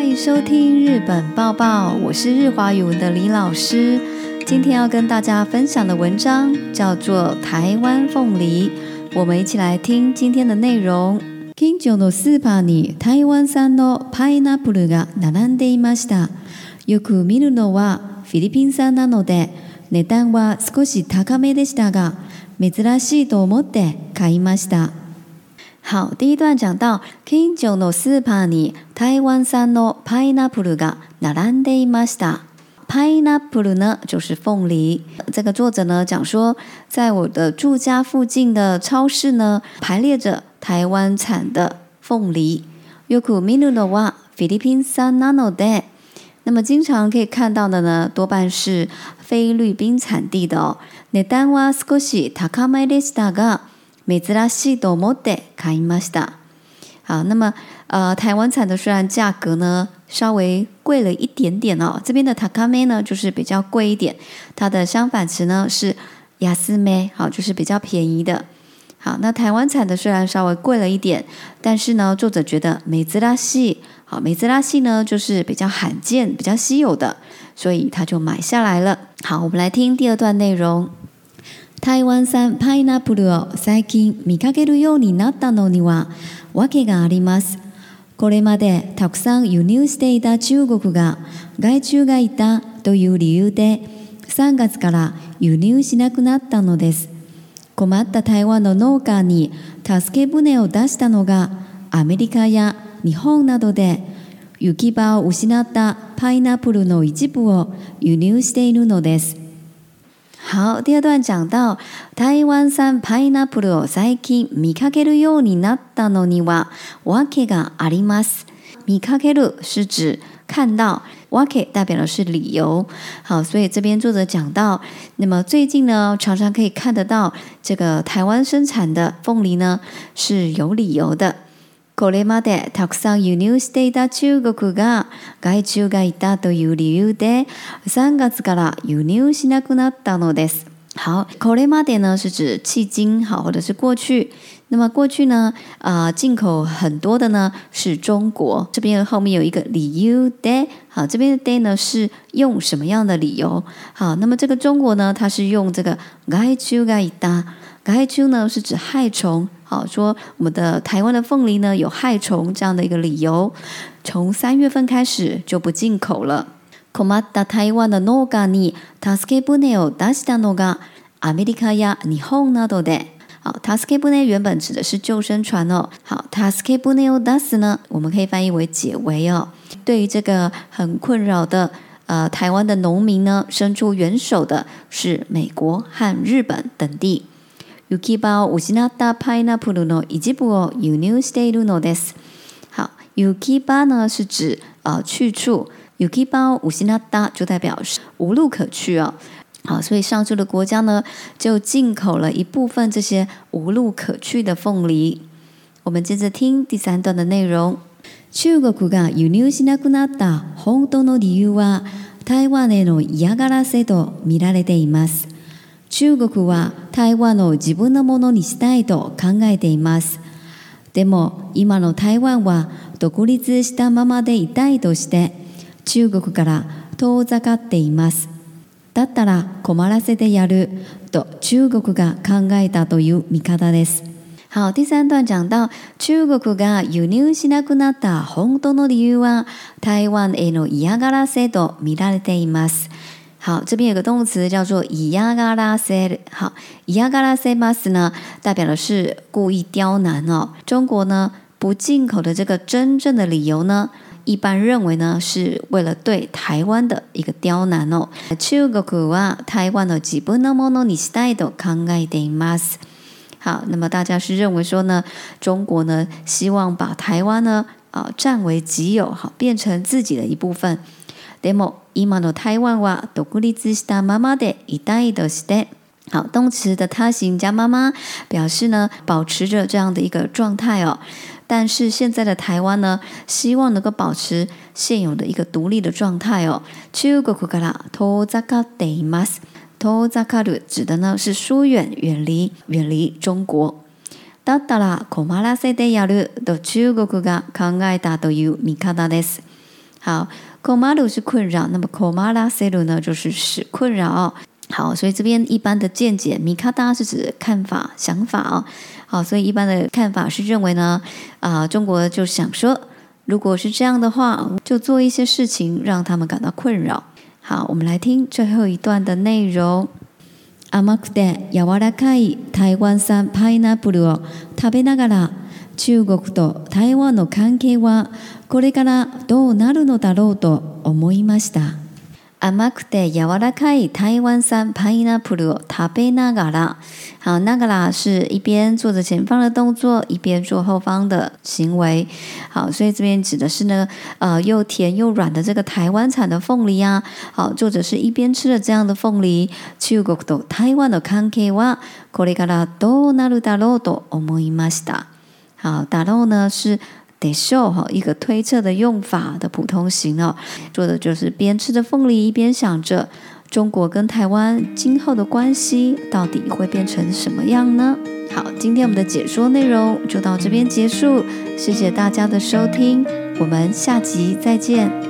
欢迎收听《日本报报》，我是日华语文的李老师。今天要跟大家分享的文章叫做《台湾凤梨》，我们一起来听今天的内容。日本に日本に日に日本に日本に日本に日本に日本に日本に日本に日本に日本に日本に日本に日本に日本に日本に日本に日本に日本に日本に日本好，第一段讲到，近所のスーパーに台湾産のパイナップルが並んでいました。パイナップル呢就是凤梨，这个作者呢讲说，在我的住家附近的超市呢排列着台湾产的凤梨。よく見るのはフィリピン産なので、那么经常可以看到的呢多半是菲律宾产地的。値段は少し高めでしたが。美し拉西多っ的卡伊ました。好，那么呃，台湾产的虽然价格呢稍微贵了一点点哦，这边的塔卡梅呢就是比较贵一点，它的相反词呢是雅斯梅，好，就是比较便宜的。好，那台湾产的虽然稍微贵了一点，但是呢，作者觉得美滋拉西，好，美滋拉西呢就是比较罕见、比较稀有的，所以他就买下来了。好，我们来听第二段内容。台湾産パイナップルを最近見かけるようになったのには訳があります。これまでたくさん輸入していた中国が害虫がいたという理由で3月から輸入しなくなったのです。困った台湾の農家に助け舟を出したのがアメリカや日本などで行き場を失ったパイナップルの一部を輸入しているのです。好，第二段讲到台湾产 pineapple 最近见かけるようになったのにはわけがあります。见かける是指看到，わけ代表的是理由。好，所以这边作者讲到，那么最近呢，常常可以看得到这个台湾生产的凤梨呢是有理由的。これまでたくさん輸入していた中国が害虫がいたという理由で3月から輸入しなくなったのです。好，これまで呢是指迄今，好，或者是过去。那么过去呢，啊、呃，进口很多的呢是中国。这边后面有一个理由 day，好，这边的 day 呢是用什么样的理由？好，那么这个中国呢，它是用这个 gai chu gai da。害虫呢，是指害虫。好，说我们的台湾的凤梨呢，有害虫这样的一个理由，从三月份开始就不进口了。困まった台湾の農家に助け船を出したのがアメリカや日本などで。好，t a s k e 助け船原本指的是救生船哦。好，t a s k e b 助け船 das 呢，我们可以翻译为解围哦。对于这个很困扰的呃台湾的农民呢，伸出援手的是美国和日本等地。行き場を失ったパイナップルの一部を輸入しているのです。好，行き場呢是指呃去处，行き場を失った就代表是无路可去啊、哦。好，所以上述的国家呢，就进口了一部分这些无路可去的凤梨。我们接着听第三段的内容。中国が輸入しなくなった本当の理由は台湾への嫌がらせと見られています。中国は台湾を自分のものにしたいと考えています。でも今の台湾は独立したままでいたいとして中国から遠ざかっています。だったら困らせてやると中国が考えたという見方です。好，第三段讲到中国が輸入しなくなった本当の理由は台湾への嫌がらせと見られています。好，这边有个动词叫做以亚嘎拉塞。好，以亚嘎拉塞马斯呢，代表的是故意刁难哦。中国呢不进口的这个真正的理由呢，一般认为呢是为了对台湾的一个刁难哦。チュー台湾のジブノモノニシタイド勘解でマス。好，那么大家是认为说呢，中国呢希望把台湾呢啊占为己有，好，变成自己的一部分。demo 今の台湾は独立したままでいたいです。好，动词的他形加妈妈表示呢，保持着这样的一个状态哦。但是现在的台湾呢，希望能够保持现有的一个独立的状态哦。中国から遠ざかっています。遠ざかる指的呢是疏远、远离、远离中国。だだらこらせてやる。と中国が考えたという見方です。好。Komaru 是困扰，那么 k o m a r a s u 呢，就是使困扰。好，所以这边一般的见解米 i k 是指看法、想法啊。好，所以一般的看法是认为呢，啊，中国就想说，如果是这样的话，就做一些事情让他们感到困扰。好，我们来听最后一段的内容。Amakute Yawarakai Taiwan San p n a l t a b n a g a a 中国と台湾の関係は。これからどうなるのだろうと思いました甘くて柔らかい台湾産パイナップルを食べながら好那个ら是一边做着前方的动作一边做后方的行为好所以这边指的是呢呃又甜又软的这个台湾产的凤梨啊好作者是一边吃着这样的凤梨中国と台湾の関係はこれからどうなるだろうと思いました好だろう呢是得 show 哈一个推测的用法的普通型哦，做的就是边吃着凤梨一边想着中国跟台湾今后的关系到底会变成什么样呢？好，今天我们的解说内容就到这边结束，谢谢大家的收听，我们下集再见。